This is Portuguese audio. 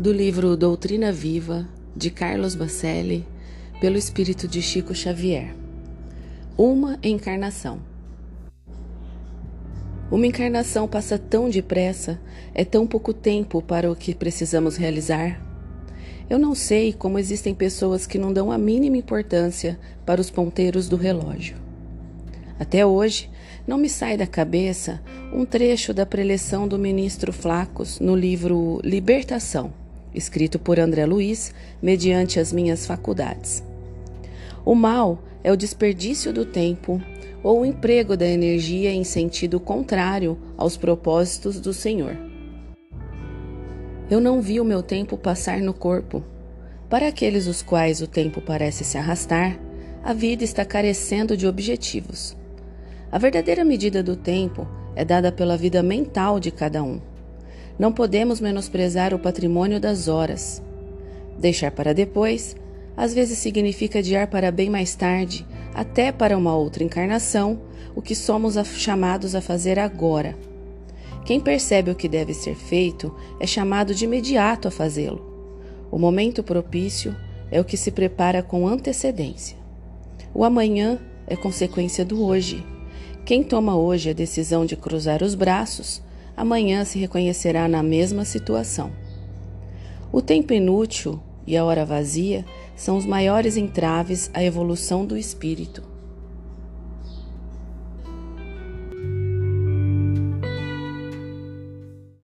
do livro Doutrina Viva, de Carlos Bacelli, pelo espírito de Chico Xavier. Uma encarnação. Uma encarnação passa tão depressa, é tão pouco tempo para o que precisamos realizar. Eu não sei como existem pessoas que não dão a mínima importância para os ponteiros do relógio. Até hoje, não me sai da cabeça um trecho da preleção do ministro Flacos no livro Libertação escrito por André Luiz, mediante as minhas faculdades. O mal é o desperdício do tempo ou o emprego da energia em sentido contrário aos propósitos do Senhor. Eu não vi o meu tempo passar no corpo. Para aqueles os quais o tempo parece se arrastar, a vida está carecendo de objetivos. A verdadeira medida do tempo é dada pela vida mental de cada um. Não podemos menosprezar o patrimônio das horas. Deixar para depois, às vezes significa adiar para bem mais tarde, até para uma outra encarnação, o que somos chamados a fazer agora. Quem percebe o que deve ser feito é chamado de imediato a fazê-lo. O momento propício é o que se prepara com antecedência. O amanhã é consequência do hoje. Quem toma hoje a decisão de cruzar os braços amanhã se reconhecerá na mesma situação. O tempo inútil e a hora vazia são os maiores entraves à evolução do espírito.